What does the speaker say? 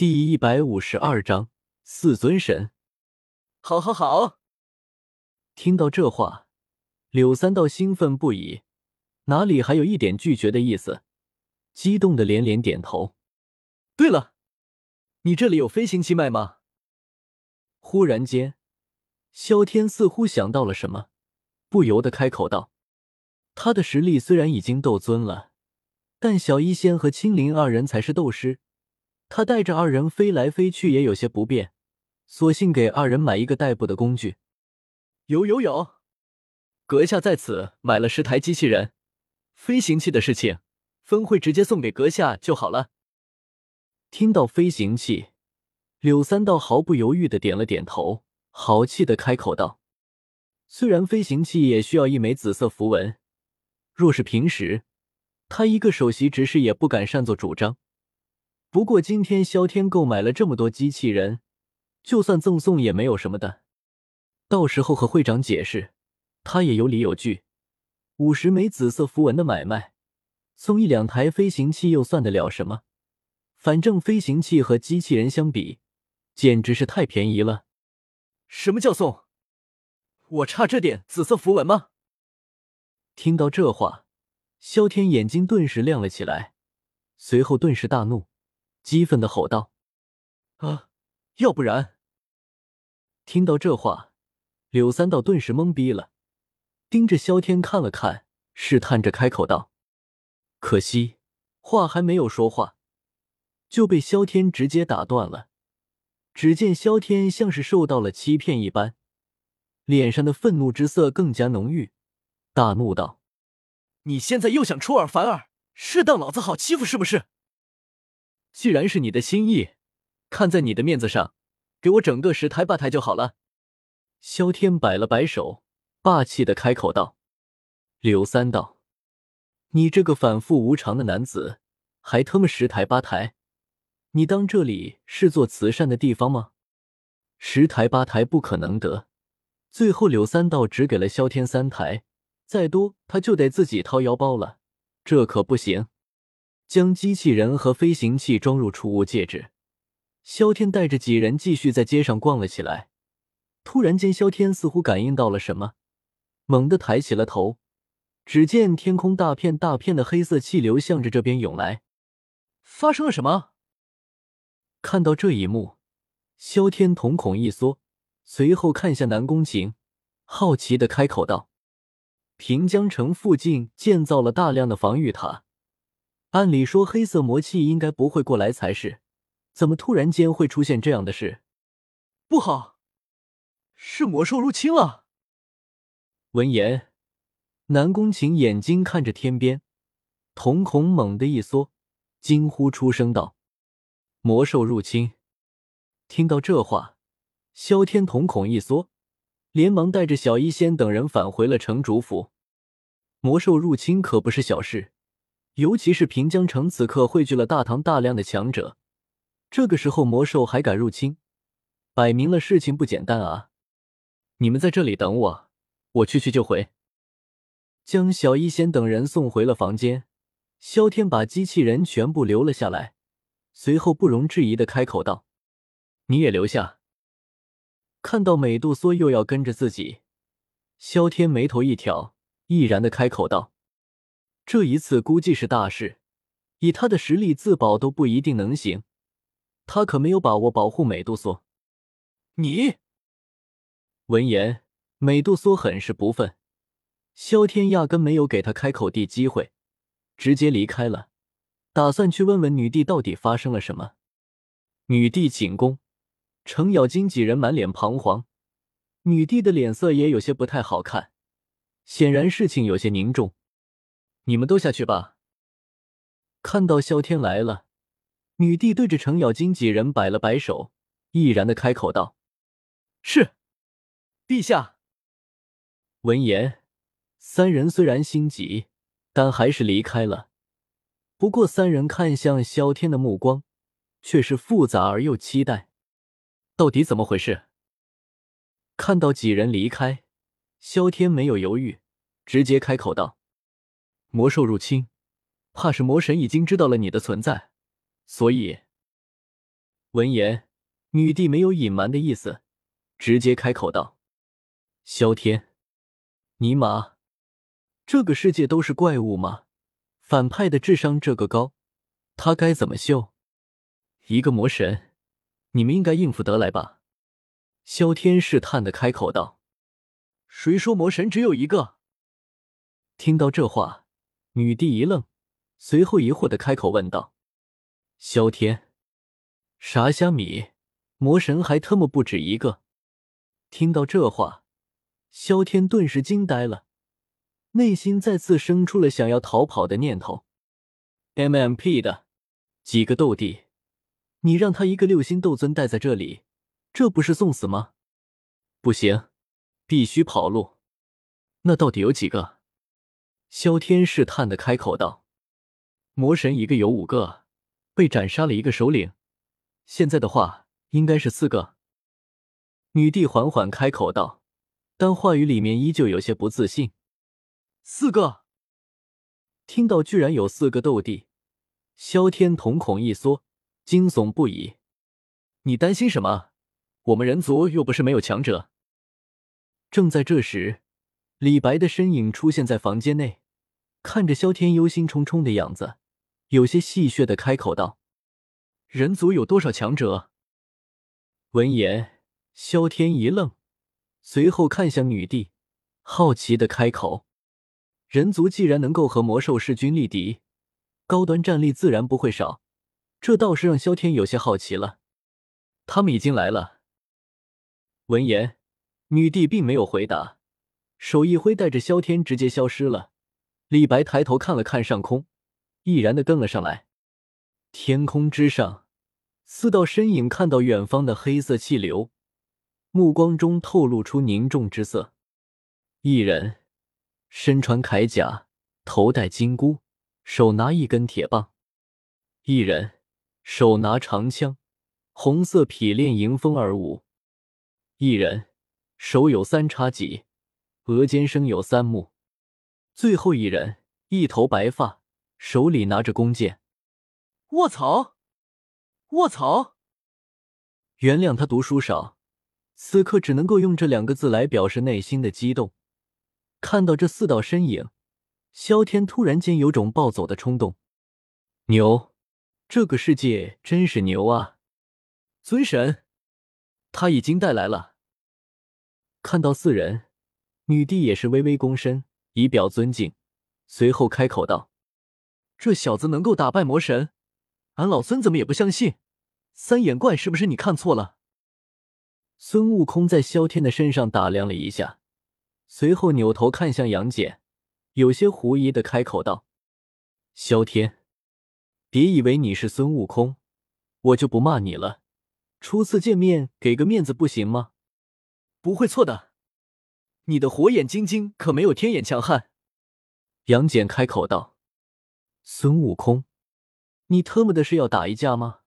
第一百五十二章四尊神。好，好，好！听到这话，柳三道兴奋不已，哪里还有一点拒绝的意思？激动的连连点头。对了，你这里有飞行器卖吗？忽然间，萧天似乎想到了什么，不由得开口道：“他的实力虽然已经斗尊了，但小医仙和青灵二人才是斗师。”他带着二人飞来飞去也有些不便，索性给二人买一个代步的工具。有有有，阁下在此买了十台机器人，飞行器的事情分会直接送给阁下就好了。听到飞行器，柳三道毫不犹豫的点了点头，豪气的开口道：“虽然飞行器也需要一枚紫色符文，若是平时，他一个首席执事也不敢擅作主张。”不过今天萧天购买了这么多机器人，就算赠送也没有什么的。到时候和会长解释，他也有理有据。五十枚紫色符文的买卖，送一两台飞行器又算得了什么？反正飞行器和机器人相比，简直是太便宜了。什么叫送？我差这点紫色符文吗？听到这话，萧天眼睛顿时亮了起来，随后顿时大怒。激愤的吼道：“啊！要不然……”听到这话，柳三道顿时懵逼了，盯着萧天看了看，试探着开口道：“可惜，话还没有说话，就被萧天直接打断了。只见萧天像是受到了欺骗一般，脸上的愤怒之色更加浓郁，大怒道：‘你现在又想出尔反尔，是当老子好欺负是不是？’”既然是你的心意，看在你的面子上，给我整个十台八台就好了。萧天摆了摆手，霸气的开口道：“柳三道，你这个反复无常的男子，还他妈十台八台？你当这里是做慈善的地方吗？十台八台不可能得。最后柳三道只给了萧天三台，再多他就得自己掏腰包了，这可不行。”将机器人和飞行器装入储物戒指，萧天带着几人继续在街上逛了起来。突然间，萧天似乎感应到了什么，猛地抬起了头，只见天空大片大片的黑色气流向着这边涌来。发生了什么？看到这一幕，萧天瞳孔一缩，随后看向南宫晴，好奇的开口道：“平江城附近建造了大量的防御塔。”按理说，黑色魔气应该不会过来才是，怎么突然间会出现这样的事？不好，是魔兽入侵了！闻言，南宫晴眼睛看着天边，瞳孔猛地一缩，惊呼出声道：“魔兽入侵！”听到这话，萧天瞳孔一缩，连忙带着小医仙等人返回了城主府。魔兽入侵可不是小事。尤其是平江城此刻汇聚了大唐大量的强者，这个时候魔兽还敢入侵，摆明了事情不简单啊！你们在这里等我，我去去就回。将小医仙等人送回了房间，萧天把机器人全部留了下来，随后不容置疑的开口道：“你也留下。”看到美杜莎又要跟着自己，萧天眉头一挑，毅然的开口道。这一次估计是大事，以他的实力自保都不一定能行，他可没有把握保护美杜莎。你闻言，美杜莎很是不忿，萧天压根没有给他开口的机会，直接离开了，打算去问问女帝到底发生了什么。女帝寝宫，程咬金几人满脸彷徨，女帝的脸色也有些不太好看，显然事情有些凝重。你们都下去吧。看到萧天来了，女帝对着程咬金几人摆了摆手，毅然的开口道：“是，陛下。”闻言，三人虽然心急，但还是离开了。不过，三人看向萧天的目光却是复杂而又期待。到底怎么回事？看到几人离开，萧天没有犹豫，直接开口道。魔兽入侵，怕是魔神已经知道了你的存在，所以闻言，女帝没有隐瞒的意思，直接开口道：“萧天，尼玛，这个世界都是怪物吗？反派的智商这个高，他该怎么修？一个魔神，你们应该应付得来吧？”萧天试探的开口道：“谁说魔神只有一个？”听到这话，女帝一愣，随后疑惑的开口问道：“萧天。”啥虾米？魔神还特么不止一个！听到这话，萧天顿时惊呆了，内心再次生出了想要逃跑的念头。M M P 的几个斗帝，你让他一个六星斗尊待在这里，这不是送死吗？不行，必须跑路。那到底有几个？萧天试探的开口道：“魔神一个有五个，被斩杀了一个首领。”现在的话应该是四个。女帝缓缓开口道，但话语里面依旧有些不自信。四个，听到居然有四个斗帝，萧天瞳孔一缩，惊悚不已。你担心什么？我们人族又不是没有强者。正在这时，李白的身影出现在房间内，看着萧天忧心忡忡的样子，有些戏谑的开口道。人族有多少强者？闻言，萧天一愣，随后看向女帝，好奇的开口：“人族既然能够和魔兽势均力敌，高端战力自然不会少。这倒是让萧天有些好奇了。他们已经来了。”闻言，女帝并没有回答，手一挥，带着萧天直接消失了。李白抬头看了看上空，毅然的跟了上来。天空之上，四道身影看到远方的黑色气流，目光中透露出凝重之色。一人身穿铠甲，头戴金箍，手拿一根铁棒；一人手拿长枪，红色匹练迎风而舞；一人手有三叉戟，额间生有三目；最后一人一头白发，手里拿着弓箭。卧槽！卧槽！原谅他读书少，此刻只能够用这两个字来表示内心的激动。看到这四道身影，萧天突然间有种暴走的冲动。牛，这个世界真是牛啊！尊神，他已经带来了。看到四人，女帝也是微微躬身，以表尊敬，随后开口道：“这小子能够打败魔神。”俺老孙怎么也不相信，三眼怪是不是你看错了？孙悟空在萧天的身上打量了一下，随后扭头看向杨戬，有些狐疑的开口道：“萧天，别以为你是孙悟空，我就不骂你了。初次见面，给个面子不行吗？”不会错的，你的火眼金睛可没有天眼强悍。杨戬开口道：“孙悟空。”你特么的是要打一架吗？